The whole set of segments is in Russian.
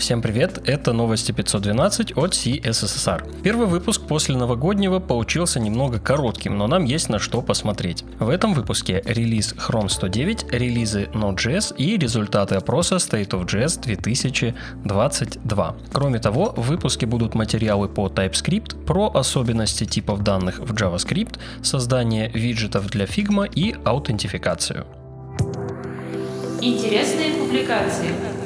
Всем привет, это новости 512 от CSSR. Первый выпуск после новогоднего получился немного коротким, но нам есть на что посмотреть. В этом выпуске релиз Chrome 109, релизы Node.js и результаты опроса State of JS 2022. Кроме того, в выпуске будут материалы по TypeScript, про особенности типов данных в JavaScript, создание виджетов для Figma и аутентификацию. Интересные публикации.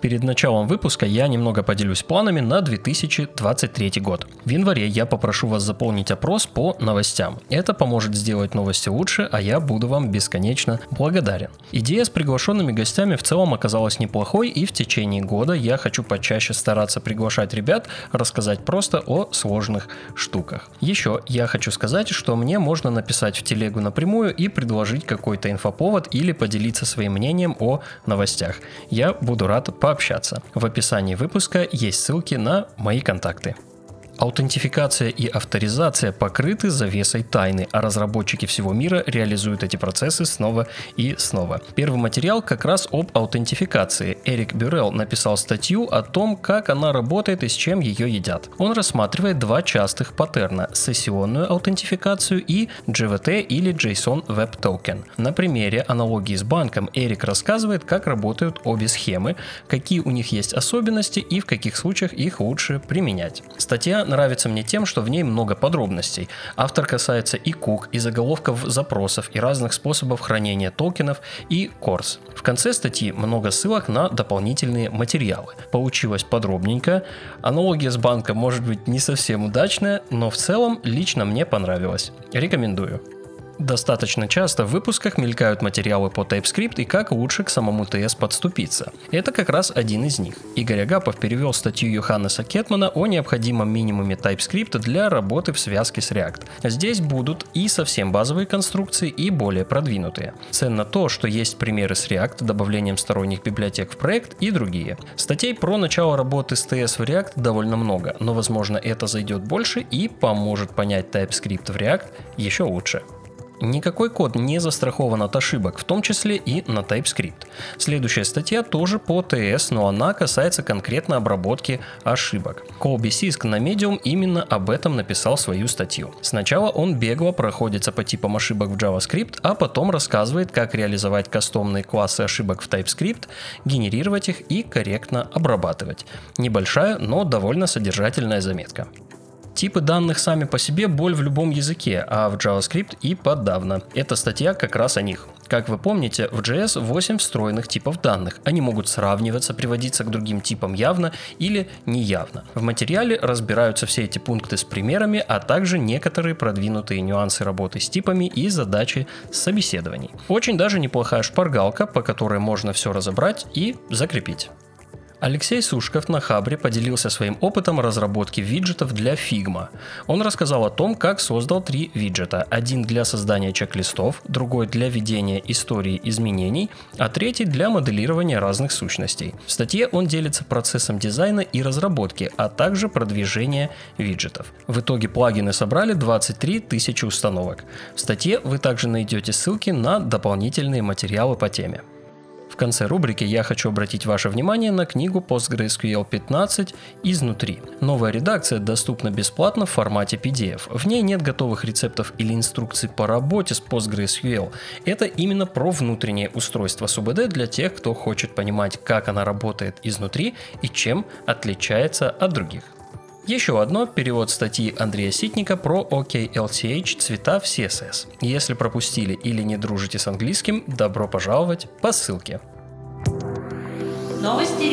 Перед началом выпуска я немного поделюсь планами на 2023 год. В январе я попрошу вас заполнить опрос по новостям. Это поможет сделать новости лучше, а я буду вам бесконечно благодарен. Идея с приглашенными гостями в целом оказалась неплохой, и в течение года я хочу почаще стараться приглашать ребят, рассказать просто о сложных штуках. Еще я хочу сказать, что мне можно написать в телегу напрямую и предложить какой-то инфоповод или поделиться своим мнением о новостях. Я буду рад по пообщаться. В описании выпуска есть ссылки на мои контакты. Аутентификация и авторизация покрыты завесой тайны, а разработчики всего мира реализуют эти процессы снова и снова. Первый материал как раз об аутентификации. Эрик Бюрел написал статью о том, как она работает и с чем ее едят. Он рассматривает два частых паттерна – сессионную аутентификацию и GVT или JSON Web Token. На примере аналогии с банком Эрик рассказывает, как работают обе схемы, какие у них есть особенности и в каких случаях их лучше применять. Статья нравится мне тем, что в ней много подробностей. Автор касается и кук, и заголовков запросов, и разных способов хранения токенов, и корс. В конце статьи много ссылок на дополнительные материалы. Получилось подробненько. Аналогия с банком может быть не совсем удачная, но в целом лично мне понравилось. Рекомендую. Достаточно часто в выпусках мелькают материалы по TypeScript и как лучше к самому TS подступиться. Это как раз один из них. Игорь Агапов перевел статью Йоханнеса Кетмана о необходимом минимуме TypeScript для работы в связке с React. Здесь будут и совсем базовые конструкции, и более продвинутые. Ценно то, что есть примеры с React, добавлением сторонних библиотек в проект и другие. Статей про начало работы с TS в React довольно много, но возможно это зайдет больше и поможет понять TypeScript в React еще лучше. Никакой код не застрахован от ошибок, в том числе и на TypeScript. Следующая статья тоже по TS, но она касается конкретно обработки ошибок. Колби Сиск на Medium именно об этом написал свою статью. Сначала он бегло проходится по типам ошибок в JavaScript, а потом рассказывает, как реализовать кастомные классы ошибок в TypeScript, генерировать их и корректно обрабатывать. Небольшая, но довольно содержательная заметка. Типы данных сами по себе боль в любом языке, а в JavaScript и подавно. Эта статья как раз о них. Как вы помните, в JS 8 встроенных типов данных. Они могут сравниваться, приводиться к другим типам явно или неявно. В материале разбираются все эти пункты с примерами, а также некоторые продвинутые нюансы работы с типами и задачи собеседований. Очень даже неплохая шпаргалка, по которой можно все разобрать и закрепить. Алексей Сушков на Хабре поделился своим опытом разработки виджетов для Figma. Он рассказал о том, как создал три виджета. Один для создания чек-листов, другой для ведения истории изменений, а третий для моделирования разных сущностей. В статье он делится процессом дизайна и разработки, а также продвижения виджетов. В итоге плагины собрали 23 тысячи установок. В статье вы также найдете ссылки на дополнительные материалы по теме конце рубрики я хочу обратить ваше внимание на книгу PostgreSQL 15 изнутри. Новая редакция доступна бесплатно в формате PDF. В ней нет готовых рецептов или инструкций по работе с PostgreSQL. Это именно про внутреннее устройство СУБД для тех, кто хочет понимать, как она работает изнутри и чем отличается от других. Еще одно – перевод статьи Андрея Ситника про OKLCH цвета в CSS. Если пропустили или не дружите с английским, добро пожаловать по ссылке. Новости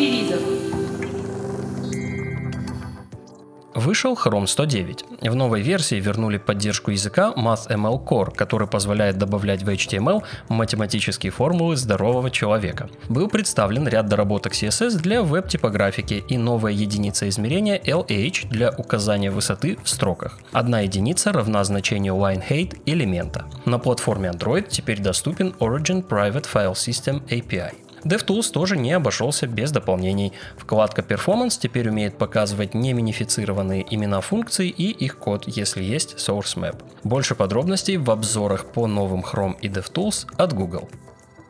Вышел Chrome 109. В новой версии вернули поддержку языка MathML Core, который позволяет добавлять в HTML математические формулы здорового человека. Был представлен ряд доработок CSS для веб-типографики и новая единица измерения LH для указания высоты в строках. Одна единица равна значению line элемента. На платформе Android теперь доступен Origin Private File System API. DevTools тоже не обошелся без дополнений. Вкладка Performance теперь умеет показывать неминифицированные имена функций и их код, если есть source map. Больше подробностей в обзорах по новым Chrome и DevTools от Google.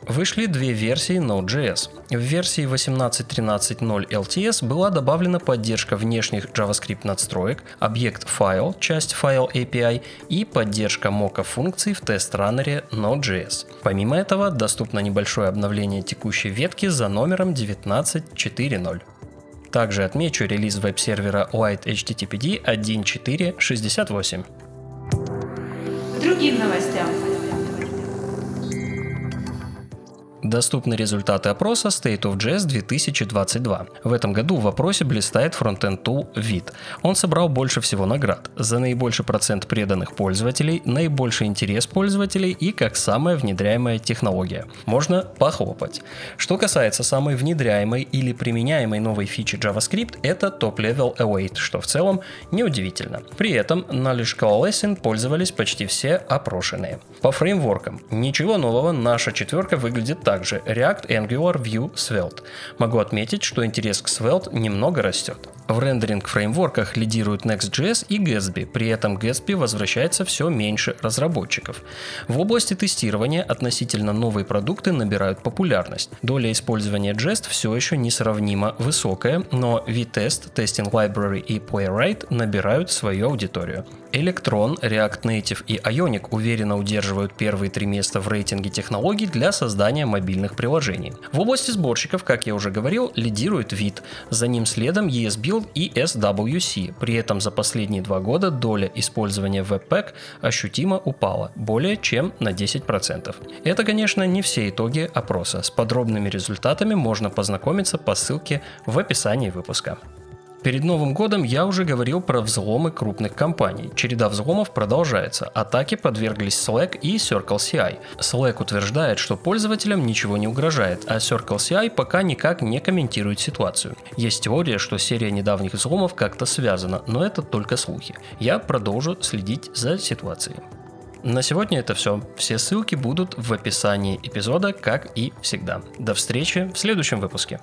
Вышли две версии Node.js. В версии 18.13.0 LTS была добавлена поддержка внешних JavaScript надстроек, объект файл, часть файл API и поддержка мока функций в тест-раннере Node.js. Помимо этого, доступно небольшое обновление текущей ветки за номером 19.4.0. Также отмечу релиз веб-сервера White HTTPD 1.4.68. Другим новостям. Доступны результаты опроса State of Jazz 2022. В этом году в опросе блистает фронтенд tool VIT. Он собрал больше всего наград за наибольший процент преданных пользователей, наибольший интерес пользователей и как самая внедряемая технология. Можно похлопать. Что касается самой внедряемой или применяемой новой фичи JavaScript, это Top Level Await, что в целом неудивительно. При этом Knowledge Coalescing пользовались почти все опрошенные. По фреймворкам. Ничего нового, наша четверка выглядит также React, Angular, Vue, Svelte. Могу отметить, что интерес к Svelte немного растет. В рендеринг-фреймворках лидируют Next.js и Gatsby, при этом Gatsby возвращается все меньше разработчиков. В области тестирования относительно новые продукты набирают популярность. Доля использования Jest все еще несравнимо высокая, но VTest, Testing Library и Playwright набирают свою аудиторию. Electron, React Native и Ionic уверенно удерживают первые три места в рейтинге технологий для создания мобильных приложений. В области сборщиков, как я уже говорил, лидирует вид. За ним следом ESBuild Build и SWC. При этом за последние два года доля использования Webpack ощутимо упала, более чем на 10%. Это, конечно, не все итоги опроса. С подробными результатами можно познакомиться по ссылке в описании выпуска. Перед Новым годом я уже говорил про взломы крупных компаний. Череда взломов продолжается. Атаки подверглись Slack и CircleCI. Slack утверждает, что пользователям ничего не угрожает, а CircleCI пока никак не комментирует ситуацию. Есть теория, что серия недавних взломов как-то связана, но это только слухи. Я продолжу следить за ситуацией. На сегодня это все. Все ссылки будут в описании эпизода, как и всегда. До встречи в следующем выпуске.